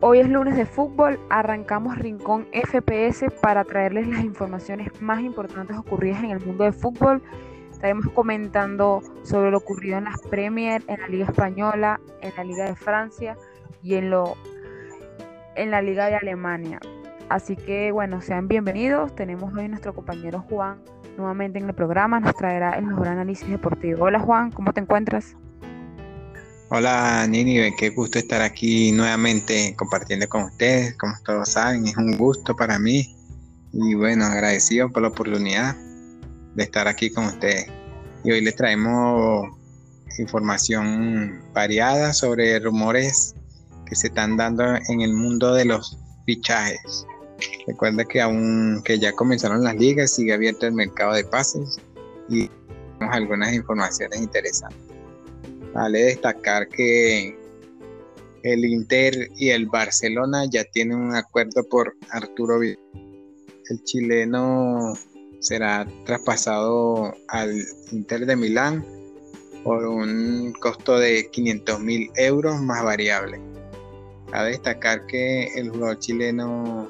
Hoy es lunes de fútbol, arrancamos Rincón FPS para traerles las informaciones más importantes ocurridas en el mundo del fútbol. Estaremos comentando sobre lo ocurrido en las Premier, en la Liga Española, en la Liga de Francia y en, lo, en la Liga de Alemania. Así que bueno, sean bienvenidos. Tenemos hoy nuestro compañero Juan nuevamente en el programa. Nos traerá el mejor análisis deportivo. Hola Juan, ¿cómo te encuentras? Hola Nini, qué gusto estar aquí nuevamente compartiendo con ustedes. Como todos saben, es un gusto para mí y bueno, agradecido por la oportunidad de estar aquí con ustedes. Y hoy les traemos información variada sobre rumores que se están dando en el mundo de los fichajes. Recuerda que aún que ya comenzaron las ligas, sigue abierto el mercado de pases y tenemos algunas informaciones interesantes. Vale destacar que el Inter y el Barcelona ya tienen un acuerdo por Arturo Vidal. El chileno será traspasado al Inter de Milán por un costo de 500 mil euros más variable. Cabe destacar que el jugador chileno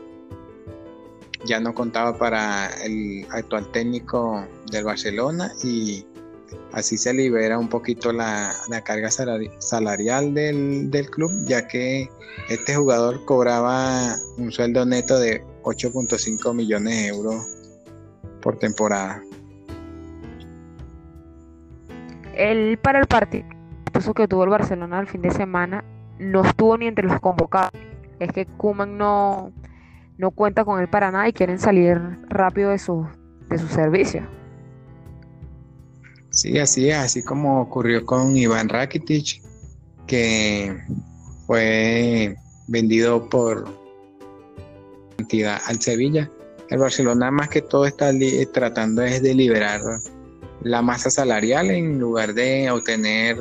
ya no contaba para el actual técnico del Barcelona y Así se libera un poquito la, carga salarial del, club, ya que este jugador cobraba un sueldo neto de 8.5 millones de euros por temporada. Él para el partido que tuvo el Barcelona el fin de semana no estuvo ni entre los convocados. Es que Kuman no, no cuenta con él para nada y quieren salir rápido de su, de su servicio. Sí, así es, así como ocurrió con Iván Rakitic, que fue vendido por cantidad al Sevilla. El Barcelona más que todo está tratando es de liberar la masa salarial en lugar de obtener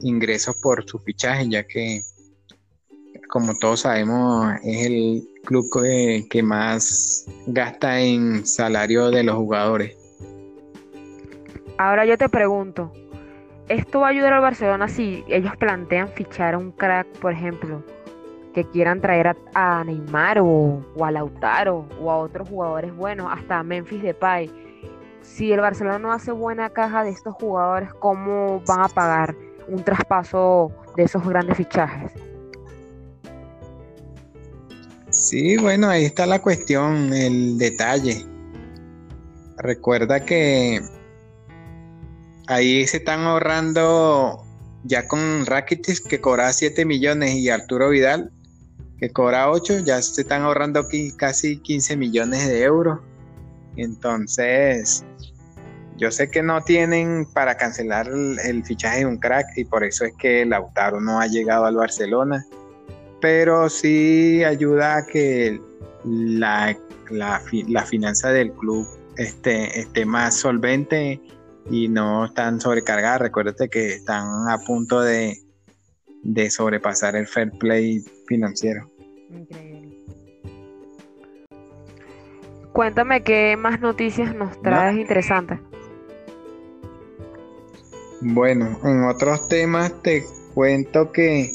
ingresos por su fichaje, ya que como todos sabemos es el club que más gasta en salario de los jugadores. Ahora yo te pregunto, ¿esto va a ayudar al Barcelona si ellos plantean fichar a un crack, por ejemplo, que quieran traer a, Neymar o, a Lautaro o a otros jugadores buenos, hasta Memphis Depay? Si el Barcelona no hace buena caja de estos jugadores, ¿cómo van a pagar un traspaso de esos grandes fichajes? Sí, bueno, ahí está la cuestión, el detalle. Recuerda que ahí se están ahorrando ya con Rakitic que cobra 7 millones y Arturo Vidal que cobra 8, ya se están ahorrando aquí casi 15 millones de euros. Entonces, yo sé que no tienen para cancelar el, fichaje de un crack y por eso es que Lautaro no ha llegado al Barcelona, pero sí ayuda a que la, la, finanza del club esté, esté más solvente y no están sobrecargadas. Recuérdate que están a punto de, sobrepasar el fair play financiero. Increíble. Cuéntame qué más noticias nos traes interesantes. Bueno, en otros temas te cuento que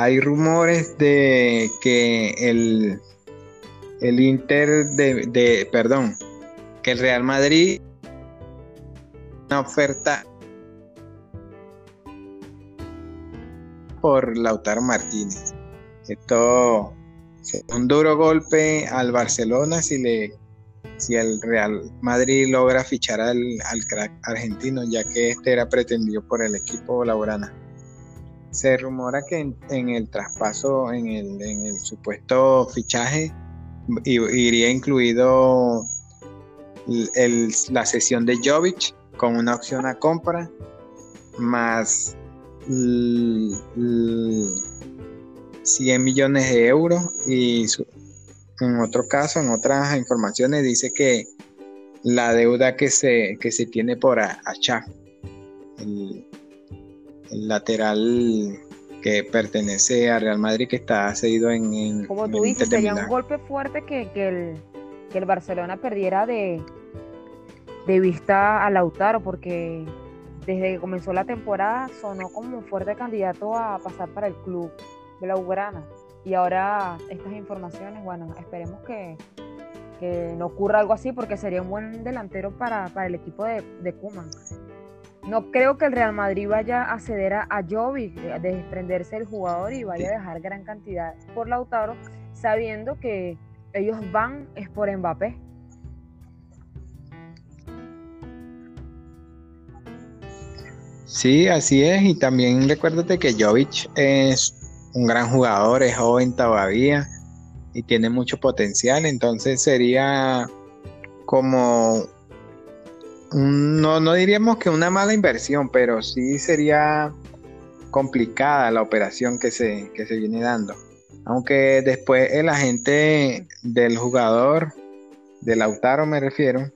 hay rumores de que el, el Inter de, de, perdón, que el Real Madrid una oferta por Lautaro Martínez. Esto es un duro golpe al Barcelona si le si el Real Madrid logra fichar al, crack argentino, ya que este era pretendido por el equipo laurana. Se rumora que en, el traspaso, en el, en el supuesto fichaje, iría incluido la sesión de Jovic con una opción a compra más 100 millones de euros y en otro caso, en otras informaciones dice que la deuda que se, que se tiene por Achaf, el, lateral que pertenece a Real Madrid que está cedido en, como tú dices sería un golpe fuerte que, el, que el Barcelona perdiera de de vista a Lautaro, porque desde que comenzó la temporada sonó como un fuerte candidato a pasar para el club de la Ugrana. Y ahora estas informaciones, bueno, esperemos que, no ocurra algo así porque sería un buen delantero para, el equipo de, de Kuman. No creo que el Real Madrid vaya a ceder a, a Jovic, de desprenderse del jugador y vaya a dejar gran cantidad por Lautaro, sabiendo que ellos van es por Mbappé. Sí, así es. Y también recuérdate que Jovic es un gran jugador, es joven todavía y tiene mucho potencial. Entonces sería como, no, no diríamos que una mala inversión, pero sí sería complicada la operación que se, que se viene dando. Aunque después el agente del jugador, de Lautaro me refiero,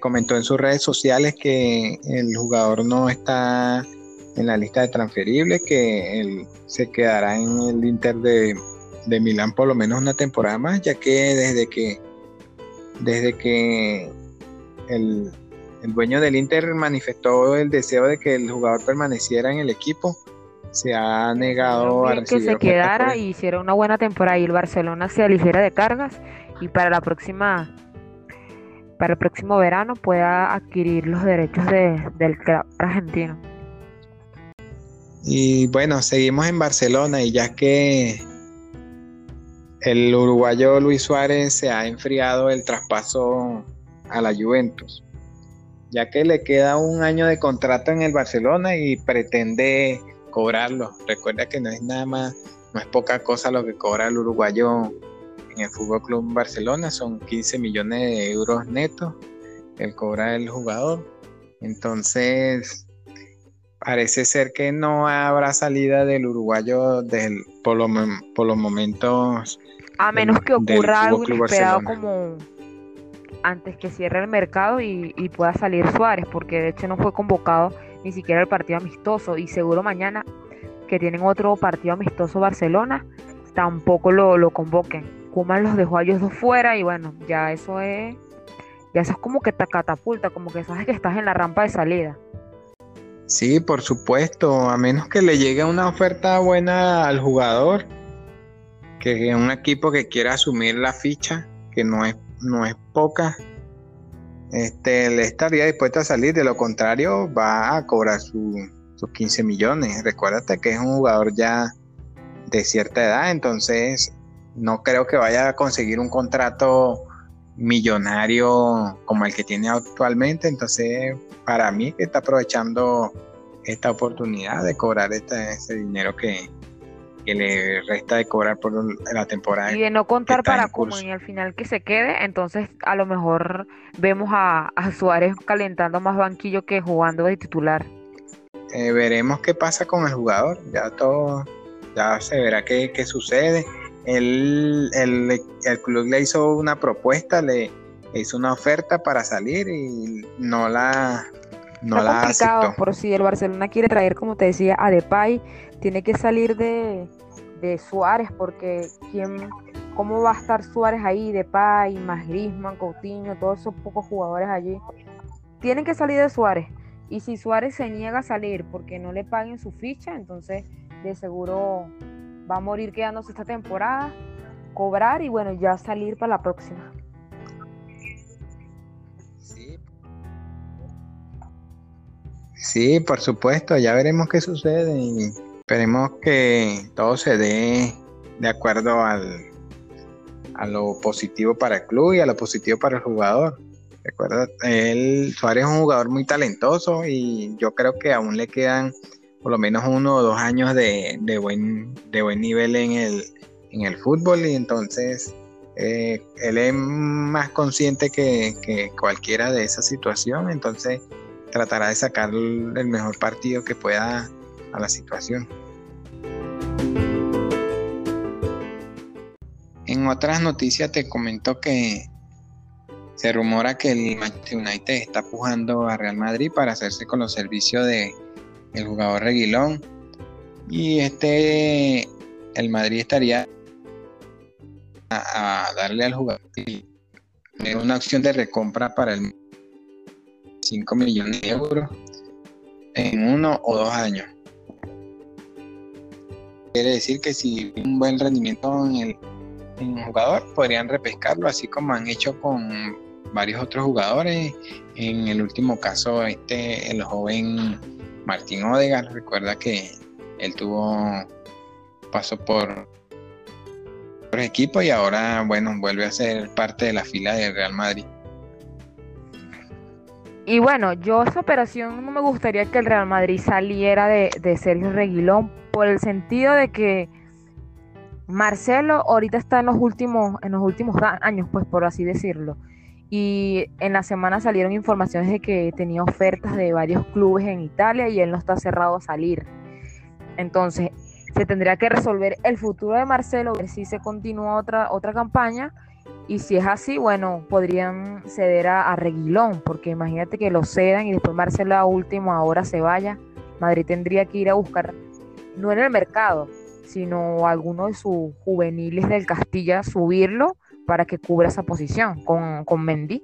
comentó en sus redes sociales que el jugador no está en la lista de transferibles, que él se quedará en el Inter de, de Milán por lo menos una temporada más, ya que desde que desde que el, el dueño del Inter manifestó el deseo de que el jugador permaneciera en el equipo, se ha negado a recibir que se quedara y hiciera una buena temporada y el Barcelona se aligiera de cargas y para la próxima para el próximo verano pueda adquirir los derechos del club argentino. Y bueno, seguimos en Barcelona y ya que el uruguayo Luis Suárez se ha enfriado el traspaso a la Juventus, ya que le queda un año de contrato en el Barcelona y pretende cobrarlo. Recuerda que no es nada más, no es poca cosa lo que cobra el uruguayo en el Fútbol Club Barcelona son 15 millones de euros netos el cobra el jugador. Entonces, parece ser que no habrá salida del uruguayo del, por, los momentos. A menos que ocurra algo inesperado como antes que cierre el mercado y, pueda salir Suárez, porque de hecho no fue convocado ni siquiera el partido amistoso y seguro mañana que tienen otro partido amistoso Barcelona, tampoco lo, lo convoquen. Kuman los dejó a ellos dos fuera y bueno, ya eso es, ya eso es como que te catapulta, como que sabes que estás en la rampa de salida. Sí, por supuesto, a menos que le llegue una oferta buena al jugador, que un equipo que quiera asumir la ficha, que no es, no es poca, este, le estaría dispuesto a salir, de lo contrario va a cobrar sus 15 millones. Recuérdate que es un jugador ya de cierta edad, entonces no creo que vaya a conseguir un contrato millonario como el que tiene actualmente. Entonces, para mí que está aprovechando esta oportunidad de cobrar este, ese dinero que, le resta de cobrar por la temporada. Y de no contar para como y al final que se quede, entonces a lo mejor vemos a, Suárez calentando más banquillo que jugando de titular. Eh, veremos qué pasa con el jugador, ya todo, ya se verá qué, qué sucede él, el, club le hizo una propuesta, le, hizo una oferta para salir y no la, no Está complicado, por si el Barcelona quiere traer, como te decía, a Depay, tiene que salir de, de Suárez, porque ¿quién, ¿cómo va a estar Suárez ahí, Depay, más Griezmann, Coutinho, todos esos pocos jugadores allí? Tienen que salir de Suárez. Y si Suárez se niega a salir porque no le paguen su ficha, entonces de seguro va a morir quedándose esta temporada, cobrar y bueno, ya salir para la próxima. Sí. por supuesto, ya veremos qué sucede y esperemos que todo se dé de acuerdo al, a lo positivo para el club y a lo positivo para el jugador. Recuerda, él, Suárez es un jugador muy talentoso y yo creo que aún le quedan por lo menos uno o dos años de, buen, de buen nivel en el, en el fútbol y entonces eh, él es más consciente que, cualquiera de esa situación, entonces tratará de sacar el mejor partido que pueda a la situación. En otras noticias te comento que se rumora que el Manchester United está pujando a Real Madrid para hacerse con los servicios de el jugador Reguilón. Y este, el Madrid estaría a, darle al jugador una opción de recompra para el 25 millones de euros en uno o dos años. Quiere decir que si un buen rendimiento en el, el jugador, podrían repescarlo, así como han hecho con varios otros jugadores. En el último caso, este, el joven Martín Odegaard, recuerda que él tuvo paso por equipo y ahora, bueno, vuelve a ser parte de la fila del Real Madrid. Y bueno, yo esa operación no me gustaría que el Real Madrid saliera de, de Sergio Reguilón por el sentido de que Marcelo ahorita está en los últimos, en los últimos años, pues por así decirlo. Y en la semana salieron informaciones de que tenía ofertas de varios clubes en Italia y él no está cerrado a salir. Entonces, se tendría que resolver el futuro de Marcelo, ver si se continúa otra, otra campaña. Y si es así, bueno, podrían ceder a, a Reguilón, porque imagínate que lo cedan y después Marcelo a último ahora se vaya. Madrid tendría que ir a buscar no en el mercado, sino alguno de sus juveniles del Castilla, subirlo para que cubra esa posición con, con Mendy.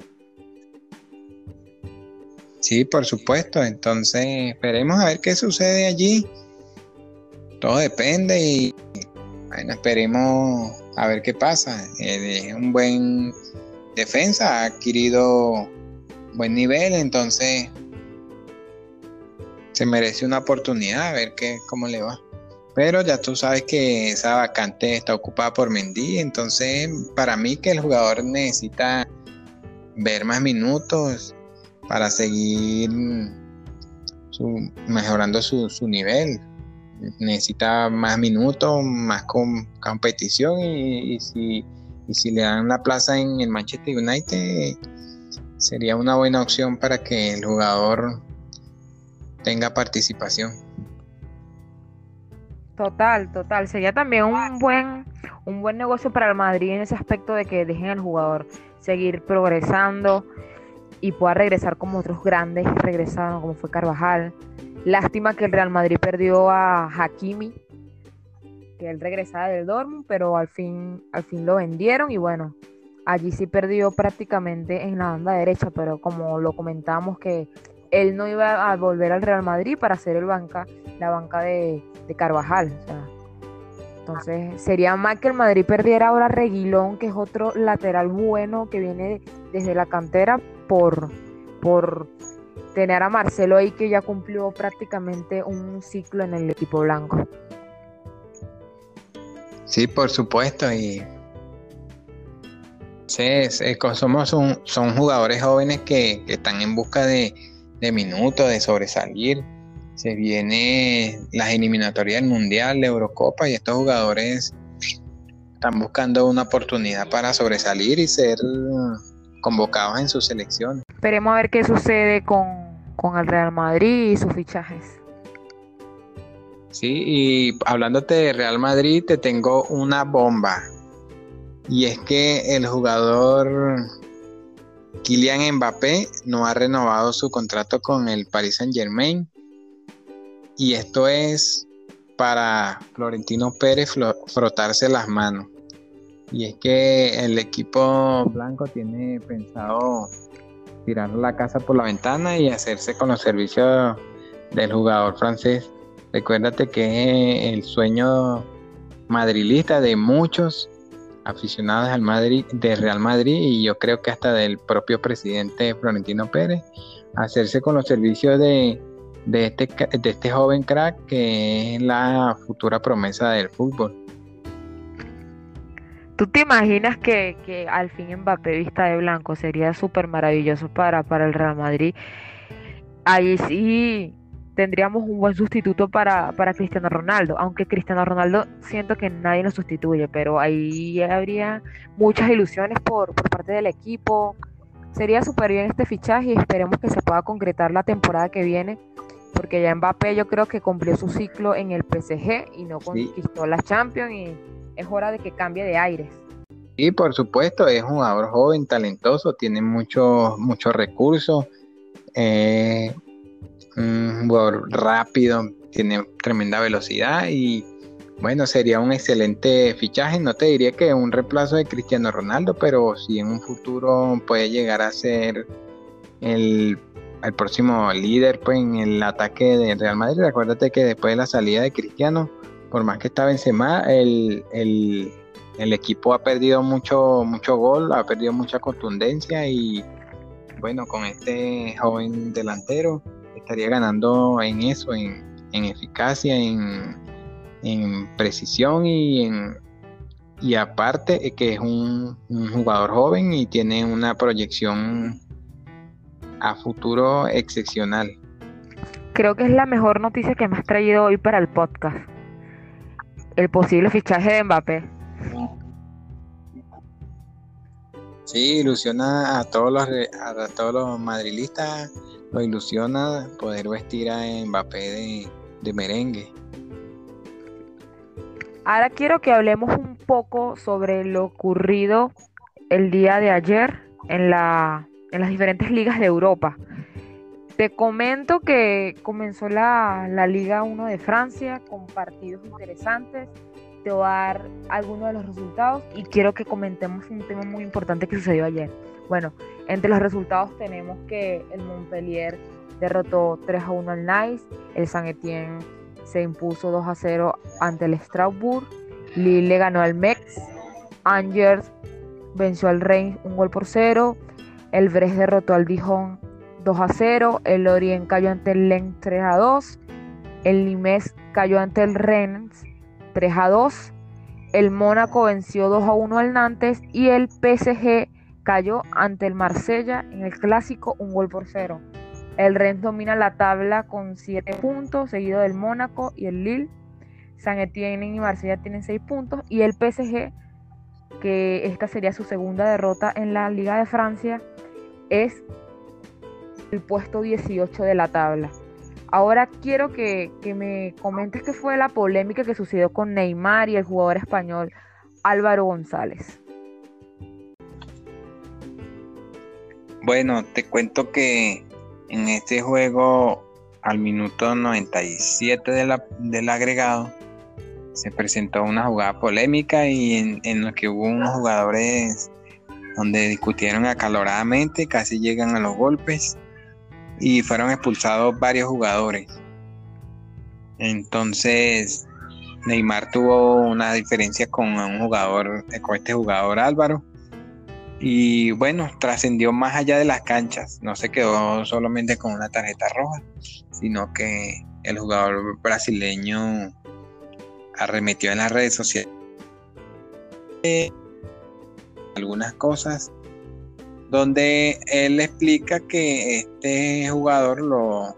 Sí, por supuesto. Entonces, esperemos a ver qué sucede allí. Todo depende y bueno, esperemos a ver qué pasa. es un buen defensa, ha adquirido buen nivel, entonces se merece una oportunidad a ver qué, cómo le va. Pero ya tú sabes que esa vacante está ocupada por Mendy, entonces para mí que el jugador necesita ver más minutos para seguir mejorando su, nivel. Necesita más minutos, más competición y, si, y si le dan la plaza en el Manchester United sería una buena opción para que el jugador tenga participación. Total, total. Sería también un buen, un buen negocio para el Madrid en ese aspecto de que dejen al jugador seguir progresando y pueda regresar como otros grandes regresaron, como fue Carvajal. Lástima que el Real Madrid perdió a Hakimi, que él regresaba del Dortmund, pero al fin, al fin lo vendieron y bueno, allí sí perdió prácticamente en la banda derecha, pero como lo comentamos que él no iba a volver al Real Madrid para hacer el banca, la banca de, Carvajal. entonces sería mal que el Madrid perdiera ahora Reguilón, que es otro lateral bueno que viene desde la cantera por, por tener a Marcelo ahí que ya cumplió prácticamente un ciclo en el equipo blanco. Sí, por supuesto, y sí, somos son jugadores jóvenes que están en busca de, de minutos, de sobresalir. Se viene las eliminatorias del Mundial, la Eurocopa y estos jugadores están buscando una oportunidad para sobresalir y ser convocados en sus selecciones. Esperemos a ver qué sucede con, con el Real Madrid y sus fichajes. Sí, y hablándote de Real Madrid, te tengo una bomba. Y es que el jugador Kylian Mbappé no ha renovado su contrato con el Paris Saint Germain y esto es para Florentino Pérez frotarse las manos. Y es que el equipo blanco tiene pensado tirar la casa por la ventana y hacerse con los servicios del jugador francés. Recuérdate que es el sueño madrilista de muchos aficionados al Madrid, de Real Madrid y yo creo que hasta del propio presidente Florentino Pérez, hacerse con los servicios de, de, este, de este joven crack que es la futura promesa del fútbol. ¿Tú te imaginas que, que al fin Mbappé vista de blanco sería súper maravilloso para, para el Real Madrid? Ahí sí tendríamos un buen sustituto para, para Cristiano Ronaldo, aunque Cristiano Ronaldo siento que nadie lo sustituye, pero ahí habría muchas ilusiones por, por parte del equipo. Sería súper bien este fichaje y esperemos que se pueda concretar la temporada que viene, porque ya Mbappé yo creo que cumplió su ciclo en el PSG y no conquistó la Champions y es hora de que cambie de aires. Sí, por supuesto, es un jugador joven, talentoso, tiene muchos muchos recursos. Eh, un jugador rápido, tiene tremenda velocidad y bueno, sería un excelente fichaje. No te diría que un reemplazo de Cristiano Ronaldo, pero si en un futuro puede llegar a ser el el próximo líder pues, en el ataque de Real Madrid. Acuérdate que después de la salida de Cristiano, por más que estaba Benzema, el, el, el equipo ha perdido mucho, mucho gol, ha perdido mucha contundencia y bueno, con este joven delantero estaría ganando en eso, en, eficacia, en, en, precisión y en y aparte que es un, un jugador joven y tiene una proyección a futuro excepcional. Creo que es la mejor noticia que me has traído hoy para el podcast. El posible fichaje de Mbappé. Sí, ilusiona a todos los a todos los madrilistas, lo ilusiona poder vestir a Mbappé de, de merengue. Ahora quiero que hablemos un poco sobre lo ocurrido el día de ayer en la en las diferentes ligas de Europa. Te comento que comenzó la, Liga 1 de Francia con partidos interesantes. Te voy a dar algunos de los resultados y quiero que comentemos un tema muy importante que sucedió ayer. Bueno, entre los resultados tenemos que el Montpellier derrotó 3 a 1 al Nice, el Saint Etienne se impuso 2 a 0 ante el Strasbourg, Lille ganó al Metz, Angers venció al Reims un gol por 0, el Brest derrotó al Dijon 2 a 0. El Lorient cayó ante el Lens 3 a 2. El Nimes cayó ante el Rennes 3 a 2. El Mónaco venció 2 a 1 al Nantes. Y el PSG cayó ante el Marsella en el clásico un gol por 0. El Rennes domina la tabla con 7 puntos, seguido del Mónaco y el Lille. San Etienne y Marsella tienen 6 puntos. Y el PSG, que esta sería su segunda derrota en la Liga de Francia, es el puesto 18 de la tabla. Ahora quiero que, me comentes qué fue la polémica que sucedió con Neymar y el jugador español Álvaro González. Bueno, te cuento que en este juego, al minuto 97 del agregado, se presentó una jugada polémica y en, en lo que hubo unos jugadores donde discutieron acaloradamente, casi llegan a los golpes y fueron expulsados varios jugadores. Entonces, Neymar tuvo una diferencia con un jugador, con este jugador Álvaro. Y bueno, trascendió más allá de las canchas. No se quedó solamente con una tarjeta roja, sino que el jugador brasileño arremetió en las redes sociales algunas cosas donde él explica que este jugador lo,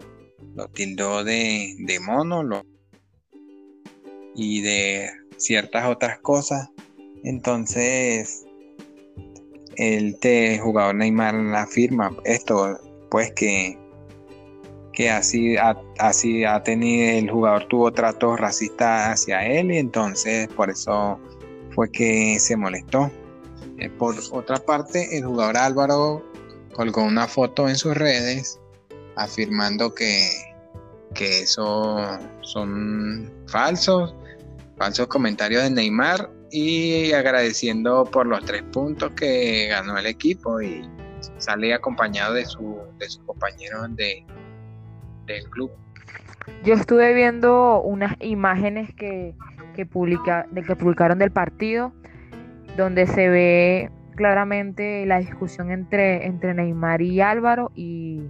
tildó de, mono y de ciertas otras cosas. Entonces, el jugador Neymar afirma esto, pues que, que así, así ha tenido, el jugador tuvo tratos racistas hacia él y entonces por eso fue que se molestó. Eh, por otra parte, el jugador Álvaro colgó una foto en sus redes afirmando que, que eso son falsos, falsos comentarios de Neymar y agradeciendo por los tres puntos que ganó el equipo y sale acompañado de, su, de sus compañeros de, del club. Yo estuve viendo unas imágenes que, que, publica, de que publicaron del partido donde se ve claramente la discusión entre, entre Neymar y Álvaro y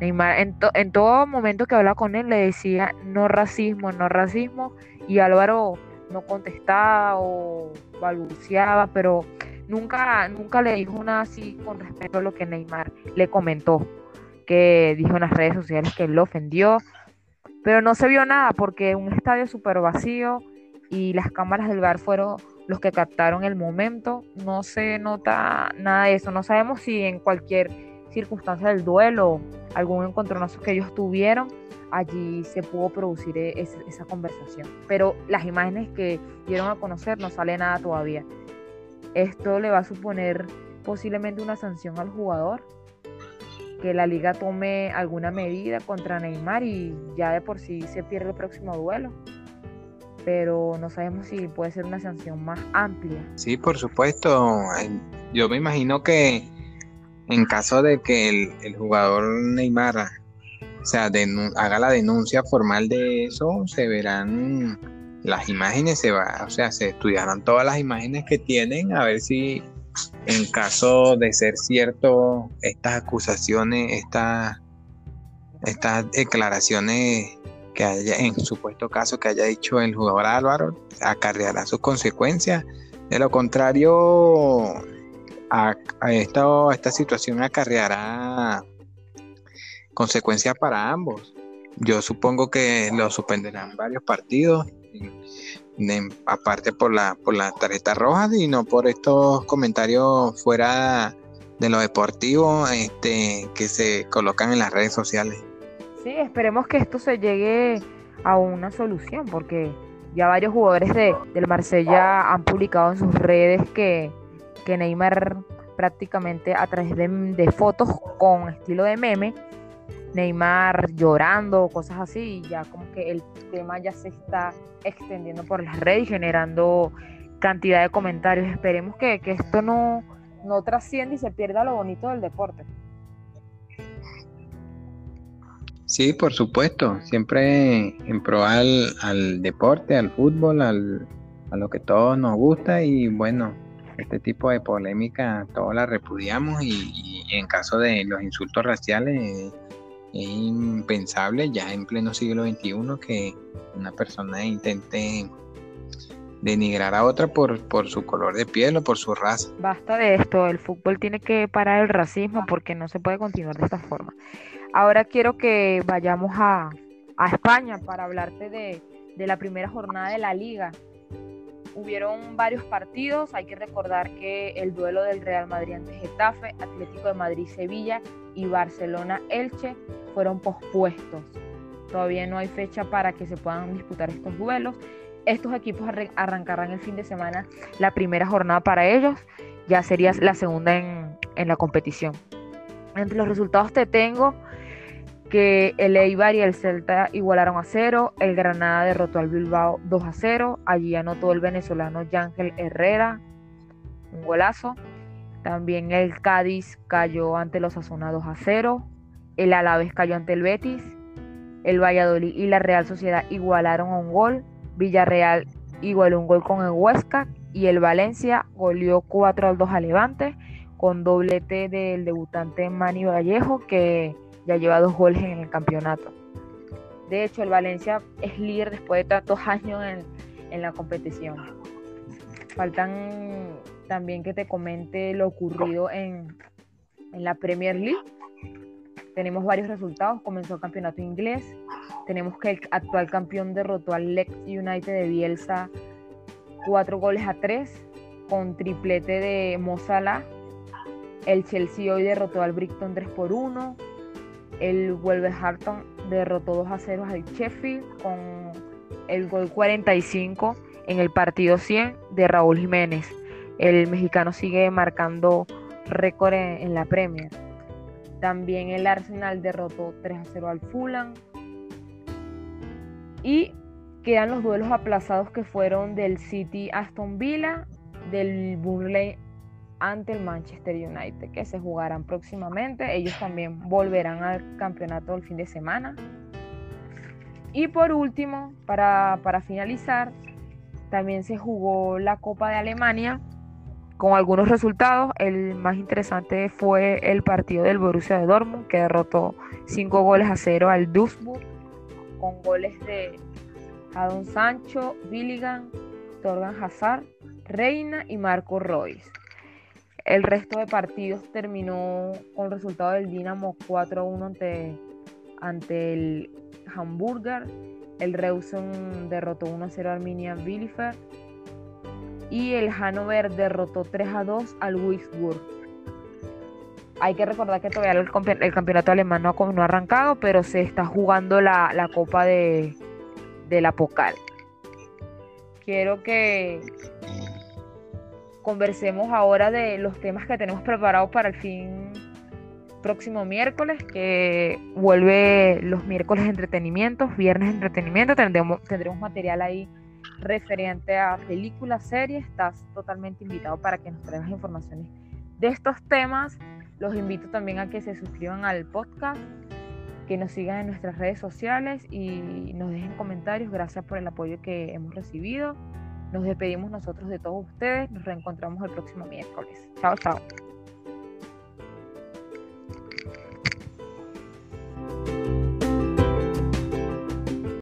Neymar en, en todo momento que hablaba con él le decía no racismo, no racismo y Álvaro no contestaba o balbuceaba, pero nunca, nunca le dijo nada así con respecto a lo que Neymar le comentó, que dijo en las redes sociales que él lo ofendió, pero no se vio nada porque un estadio súper vacío y las cámaras del bar fueron los que captaron el momento. No se nota nada de eso. No sabemos si en cualquier circunstancia del duelo, algún encontronazo que ellos tuvieron, allí se pudo producir e-, esa conversación. Pero las imágenes que dieron a conocer no sale nada todavía. Esto le va a suponer posiblemente una sanción al jugador, que la liga tome alguna medida contra Neymar y ya de por sí se pierde el próximo duelo pero no sabemos si puede ser una sanción más amplia. Sí, por supuesto. Yo me imagino que en caso de que el, jugador Neymar o sea, haga la denuncia formal de eso, se verán las imágenes, se va, o sea, se estudiarán todas las imágenes que tienen a ver si en caso de ser cierto estas acusaciones, estas, estas declaraciones que haya, en supuesto caso que haya dicho el jugador Álvaro, acarreará sus consecuencias. De lo contrario, a, esta, esta situación acarreará consecuencias para ambos. Yo supongo que lo suspenderán varios partidos, aparte por la, por la tarjeta roja y no por estos comentarios fuera de lo deportivo este, que se colocan en las redes sociales. Sí, esperemos que esto se llegue a una solución, porque ya varios jugadores de, del Marsella han publicado en sus redes que, que Neymar prácticamente a través de, fotos con estilo de meme, Neymar llorando, cosas así, y ya como que el tema ya se está extendiendo por las redes y generando cantidad de comentarios. Esperemos que, esto no, no trascienda y se pierda lo bonito del deporte. Sí, por supuesto, siempre en pro al, al deporte, al fútbol, al, a lo que todos nos gusta y bueno, este tipo de polémica todos la repudiamos y, en caso de los insultos raciales es impensable ya en pleno siglo XXI que una persona intente denigrar a otra por, por su color de piel o por su raza. Basta de esto, el fútbol tiene que parar el racismo porque no se puede continuar de esta forma. Ahora quiero que vayamos a, España para hablarte de, la primera jornada de la liga. Hubieron varios partidos, hay que recordar que el duelo del Real Madrid ante Getafe, Atlético de Madrid-Sevilla y Barcelona-Elche fueron pospuestos. Todavía no hay fecha para que se puedan disputar estos duelos. Estos equipos arrancarán el fin de semana la primera jornada para ellos, ya sería la segunda en, en la competición. Entre los resultados te tengo que el Eibar y el Celta igualaron a cero, el Granada derrotó al Bilbao 2 a 0, allí anotó el venezolano Yángel Herrera, un golazo. También el Cádiz cayó ante los Asuna 2 a 0, el Alavés cayó ante el Betis, el Valladolid y la Real Sociedad igualaron a un gol, Villarreal igualó un gol con el Huesca y el Valencia goleó 4 al 2 a Levante con doblete del debutante Manny Vallejo que ya lleva dos goles en el campeonato. De hecho, el Valencia es líder después de tantos años en, la competición. Faltan también que te comente lo ocurrido en, en la Premier League. Tenemos varios resultados. Comenzó el campeonato inglés. Tenemos que el actual campeón derrotó al Leeds United de Bielsa cuatro goles a tres con triplete de Mozala. El Chelsea hoy derrotó al Brighton 3 por 1. El Wolverhampton derrotó 2 a 0 al Sheffield con el gol 45 en el partido 100 de Raúl Jiménez. El mexicano sigue marcando récord en, la Premier. También el Arsenal derrotó 3 a 0 al Fulham. Y quedan los duelos aplazados que fueron del City Aston Villa, del Burnley ante el Manchester United, que se jugarán próximamente. Ellos también volverán al campeonato el fin de semana. Y por último, para, finalizar, también se jugó la Copa de Alemania con algunos resultados. El más interesante fue el partido del Borussia de Dortmund, que derrotó 5 goles a 0 al Duisburg, con goles de Adon Sancho, Billigan, Torgan Hazard, Reina y Marco Royce. El resto de partidos terminó con resultado del Dinamo 4-1 ante, ante el Hamburger. El Reusen derrotó 1-0 al Arminia Bielefeld. Y el Hannover derrotó 3-2 al Würzburg. Hay que recordar que todavía el, campeonato alemán no, ha arrancado, pero se está jugando la, la Copa de, de la Pocal. Quiero que conversemos ahora de los temas que tenemos preparados para el fin próximo miércoles, que vuelve los miércoles de entretenimiento, viernes entretenimiento, tendremos material ahí referente a películas, series, estás totalmente invitado para que nos traigas informaciones de estos temas. Los invito también a que se suscriban al podcast, que nos sigan en nuestras redes sociales y nos dejen comentarios. Gracias por el apoyo que hemos recibido. Nos despedimos nosotros de todos ustedes. Nos reencontramos el próximo miércoles. Chao, chao.